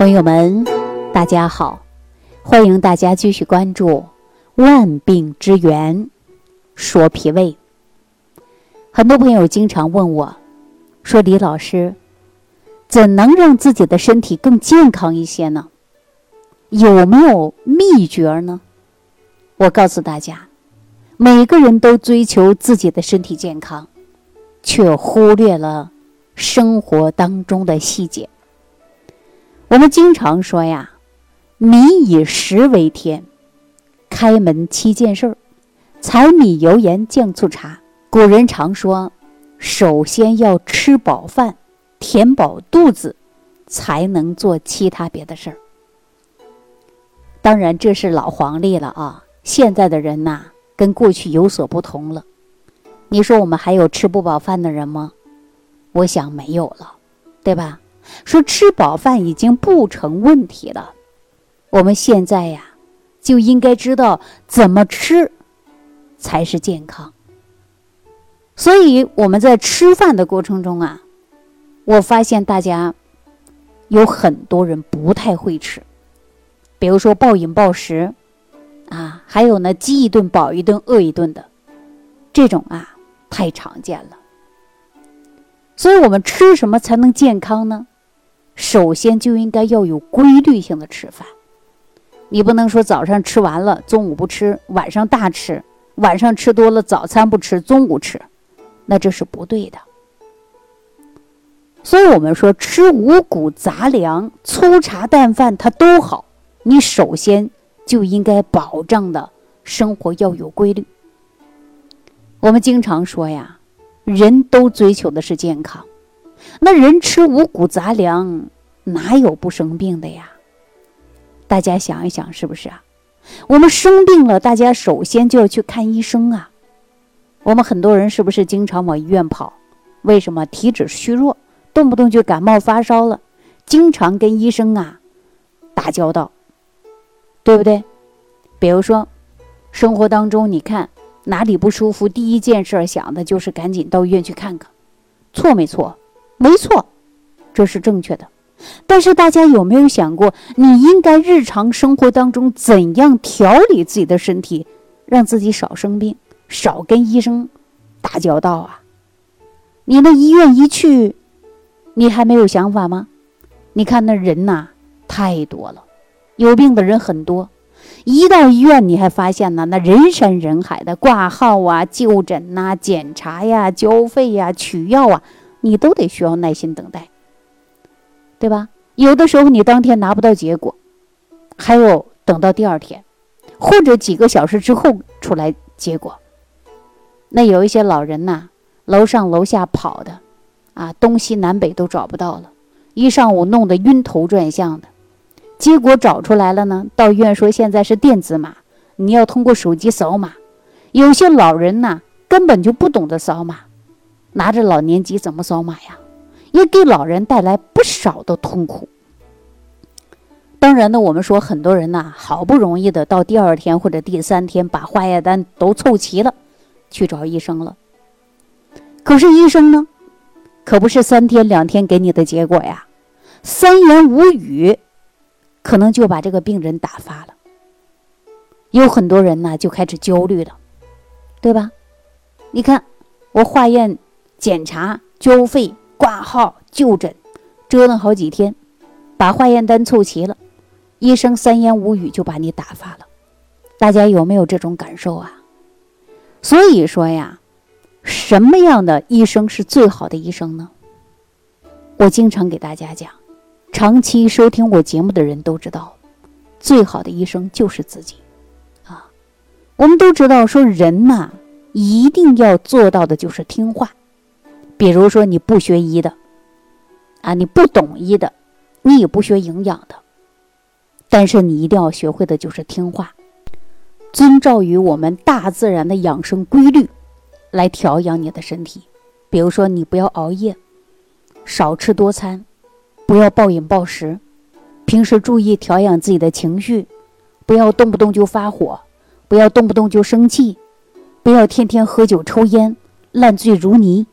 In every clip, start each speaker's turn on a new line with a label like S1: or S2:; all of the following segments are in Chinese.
S1: 朋友们，大家好，欢迎大家继续关注《万病之源说脾胃》。很多朋友经常问我，说李老师，怎能让自己的身体更健康一些呢？有没有秘诀呢？我告诉大家，每个人都追求自己的身体健康，却忽略了生活当中的细节。我们经常说呀，“民以食为天”，开门七件事儿，柴米油盐酱醋茶。古人常说，首先要吃饱饭，填饱肚子，才能做其他别的事儿。当然，这是老黄历了啊！现在的人呐，跟过去有所不同了。你说我们还有吃不饱饭的人吗？我想没有了，对吧？说吃饱饭已经不成问题了，我们现在呀就应该知道怎么吃才是健康。所以我们在吃饭的过程中啊，我发现大家有很多人不太会吃，比如说暴饮暴食啊，还有呢饥一顿饱一顿饿一顿的这种啊太常见了。所以我们吃什么才能健康呢？首先就应该要有规律性的吃饭，你不能说早上吃完了，中午不吃，晚上大吃，晚上吃多了，早餐不吃，中午吃，那这是不对的。所以我们说吃五谷杂粮、粗茶淡饭它都好，你首先就应该保障的生活要有规律。我们经常说呀，人都追求的是健康。那人吃五谷杂粮，哪有不生病的呀？大家想一想，是不是啊？我们生病了，大家首先就要去看医生啊。我们很多人是不是经常往医院跑？为什么？体质虚弱，动不动就感冒发烧了，经常跟医生啊打交道，对不对？比如说，生活当中，你看哪里不舒服，第一件事想的就是赶紧到医院去看看，错没错？没错，这是正确的。但是大家有没有想过，你应该日常生活当中怎样调理自己的身体，让自己少生病，少跟医生打交道啊？你那医院一去，你还没有想法吗？你看那人呐，太多了，有病的人很多。一到医院，你还发现呢，那人山人海的挂号啊、就诊呐、检查呀、交费呀、取药啊。你都得需要耐心等待，对吧？有的时候你当天拿不到结果，还有等到第二天，或者几个小时之后出来结果。那有一些老人呐，楼上楼下跑的，啊，东西南北都找不到了，一上午弄得晕头转向的。结果找出来了呢，到医院说现在是电子码，你要通过手机扫码。有些老人呐，根本就不懂得扫码。拿着老年机怎么扫码呀？也给老人带来不少的痛苦。当然呢，我们说很多人呐，好不容易的到第二天或者第三天把化验单都凑齐了，去找医生了。可是医生呢，可不是三天两天给你的结果呀，三言五语，可能就把这个病人打发了。有很多人呢就开始焦虑了，对吧？你看我化验。检查、交费、挂号、就诊，折腾好几天，把化验单凑齐了，医生三言五语就把你打发了。大家有没有这种感受啊？所以说呀，什么样的医生是最好的医生呢？我经常给大家讲，长期收听我节目的人都知道，最好的医生就是自己啊。我们都知道，说人呐，一定要做到的就是听话。比如说，你不学医的，啊，你不懂医的，你也不学营养的，但是你一定要学会的就是听话，遵照于我们大自然的养生规律来调养你的身体。比如说，你不要熬夜，少吃多餐，不要暴饮暴食，平时注意调养自己的情绪，不要动不动就发火，不要动不动就生气，不要天天喝酒抽烟，烂醉如泥。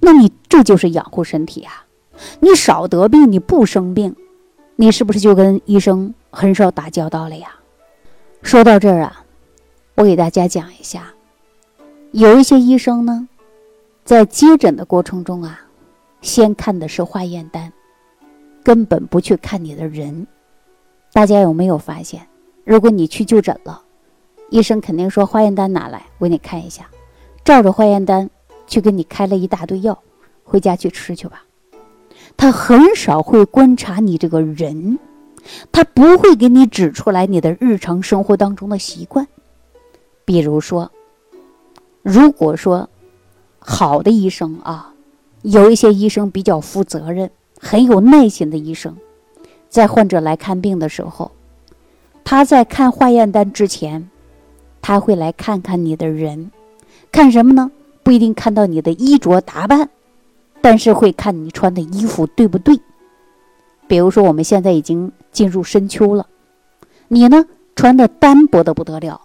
S1: 那你这就是养护身体啊！你少得病，你不生病，你是不是就跟医生很少打交道了呀？说到这儿啊，我给大家讲一下，有一些医生呢，在接诊的过程中啊，先看的是化验单，根本不去看你的人。大家有没有发现，如果你去就诊了，医生肯定说化验单拿来，我给你看一下，照着化验单去给你开了一大堆药，回家去吃去吧。他很少会观察你这个人，他不会给你指出来你的日常生活当中的习惯。比如说，如果说好的医生啊，有一些医生比较负责任、很有耐心的医生，在患者来看病的时候，他在看化验单之前，他会来看看你的人，看什么呢？不一定看到你的衣着打扮。但是会看你穿的衣服对不对，比如说我们现在已经进入深秋了，你呢穿的单薄的不得了，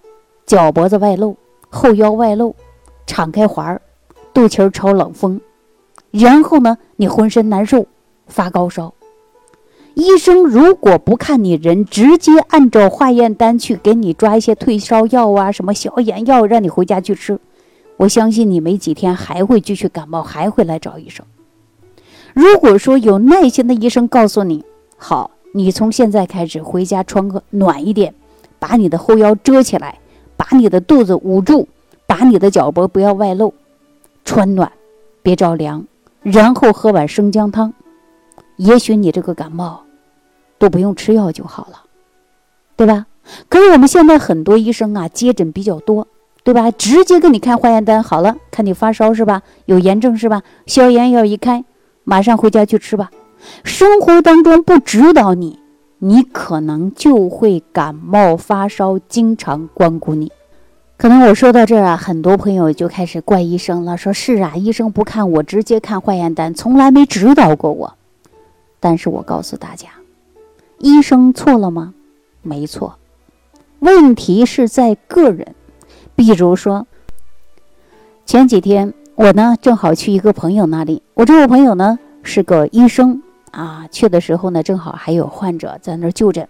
S1: 脚脖子外露，后腰外露，敞开环儿，肚脐儿朝冷风，然后呢你浑身难受，发高烧，医生如果不看你人，直接按照化验单去给你抓一些退烧药啊，什么消炎药，让你回家去吃。我相信你没几天还会继续感冒，还会来找医生。如果说有耐心的医生告诉你，好，你从现在开始回家穿个暖一点，把你的后腰遮起来，把你的肚子捂住，把你的脚脖不要外露，穿暖，别着凉，然后喝碗生姜汤，也许你这个感冒都不用吃药就好了，对吧？可是我们现在很多医生啊，接诊比较多。对吧？直接给你看化验单，好了，看你发烧是吧？有炎症是吧？消炎药一开，马上回家去吃吧。生活当中不指导你，你可能就会感冒发烧，经常光顾你。可能我说到这儿啊，很多朋友就开始怪医生了，说是啊，医生不看我，直接看化验单，从来没指导过我。但是我告诉大家，医生错了吗？没错，问题是在个人。比如说，前几天我呢正好去一个朋友那里，我这个朋友呢是个医生啊，去的时候呢正好还有患者在那儿就诊，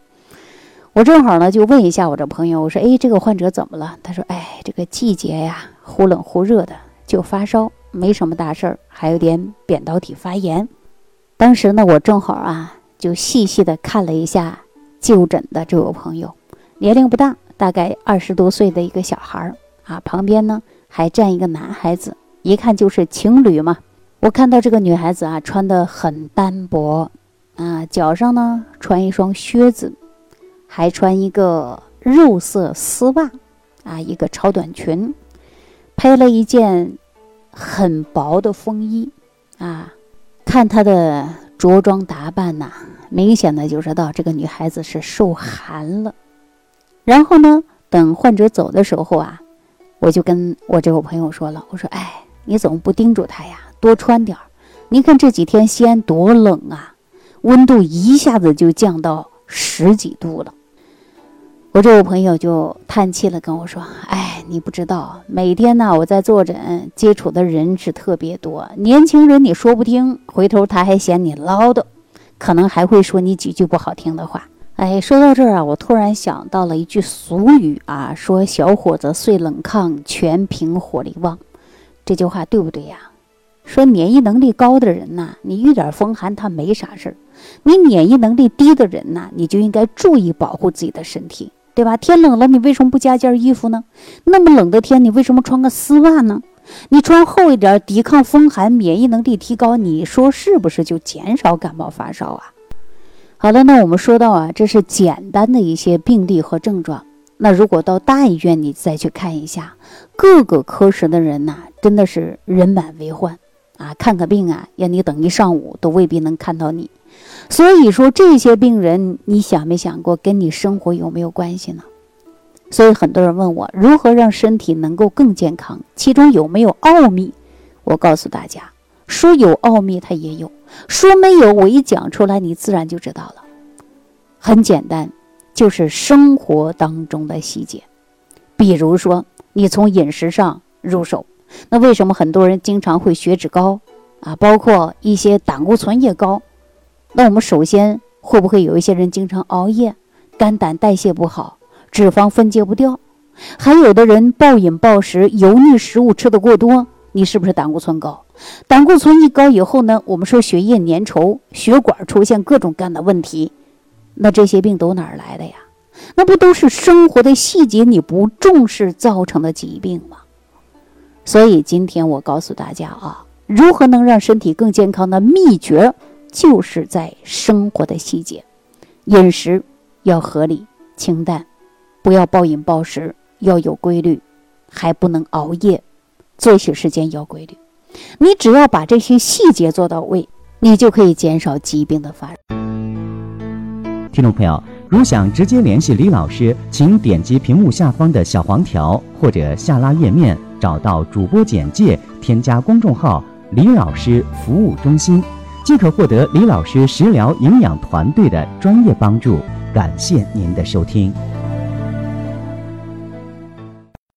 S1: 我正好呢就问一下我这朋友，我说：“哎，这个患者怎么了？”他说：“哎，这个季节呀，忽冷忽热的，就发烧，没什么大事儿，还有点扁桃体发炎。”当时呢，我正好啊就细细的看了一下就诊的这位朋友，年龄不大。大概二十多岁的一个小孩儿啊，旁边呢还站一个男孩子，一看就是情侣嘛。我看到这个女孩子啊，穿的很单薄啊，脚上呢穿一双靴子，还穿一个肉色丝袜啊，一个超短裙，配了一件很薄的风衣啊。看她的着装打扮呐，明显的就知道这个女孩子是受寒了。然后呢，等患者走的时候啊，我就跟我这个朋友说了，我说：“哎，你怎么不叮嘱他呀，多穿点儿？你看这几天西安多冷啊，温度一下子就降到十几度了。”我这个朋友就叹气了，跟我说：“哎，你不知道，每天呢我在坐诊接触的人是特别多，年轻人你说不听，回头他还嫌你唠叨，可能还会说你几句不好听的话。”哎，说到这儿啊，我突然想到了一句俗语啊，说“小伙子睡冷炕，全凭火力旺”，这句话对不对呀？说免疫能力高的人呐，你遇点风寒他没啥事儿；你免疫能力低的人呐，你就应该注意保护自己的身体，对吧？天冷了，你为什么不加件衣服呢？那么冷的天，你为什么穿个丝袜呢？你穿厚一点，抵抗风寒，免疫能力提高，你说是不是就减少感冒发烧啊？好了，那我们说到啊，这是简单的一些病例和症状。那如果到大医院，你再去看一下，各个科室的人呐，真的是人满为患啊！看个病啊，要你等一上午都未必能看到你。所以说，这些病人，你想没想过跟你生活有没有关系呢？所以很多人问我，如何让身体能够更健康，其中有没有奥秘？我告诉大家，说有奥秘，它也有。说没有，我一讲出来，你自然就知道了。很简单，就是生活当中的细节。比如说，你从饮食上入手。那为什么很多人经常会血脂高啊？包括一些胆固醇也高。那我们首先会不会有一些人经常熬夜，肝胆代谢不好，脂肪分解不掉？还有的人暴饮暴食，油腻食物吃的过多，你是不是胆固醇高？胆固醇一高以后呢，我们说血液粘稠，血管出现各种各样的问题，那这些病都哪儿来的呀？那不都是生活的细节你不重视造成的疾病吗？所以今天我告诉大家啊，如何能让身体更健康的秘诀，就是在生活的细节，饮食要合理清淡，不要暴饮暴食，要有规律，还不能熬夜，作息时间要规律。你只要把这些细节做到位，你就可以减少疾病的发生。
S2: 听众朋友，如想直接联系李老师，请点击屏幕下方的小黄条，或者下拉页面找到主播简介，添加公众号“李老师服务中心”，即可获得李老师食疗营养团队的专业帮助。感谢您的收听。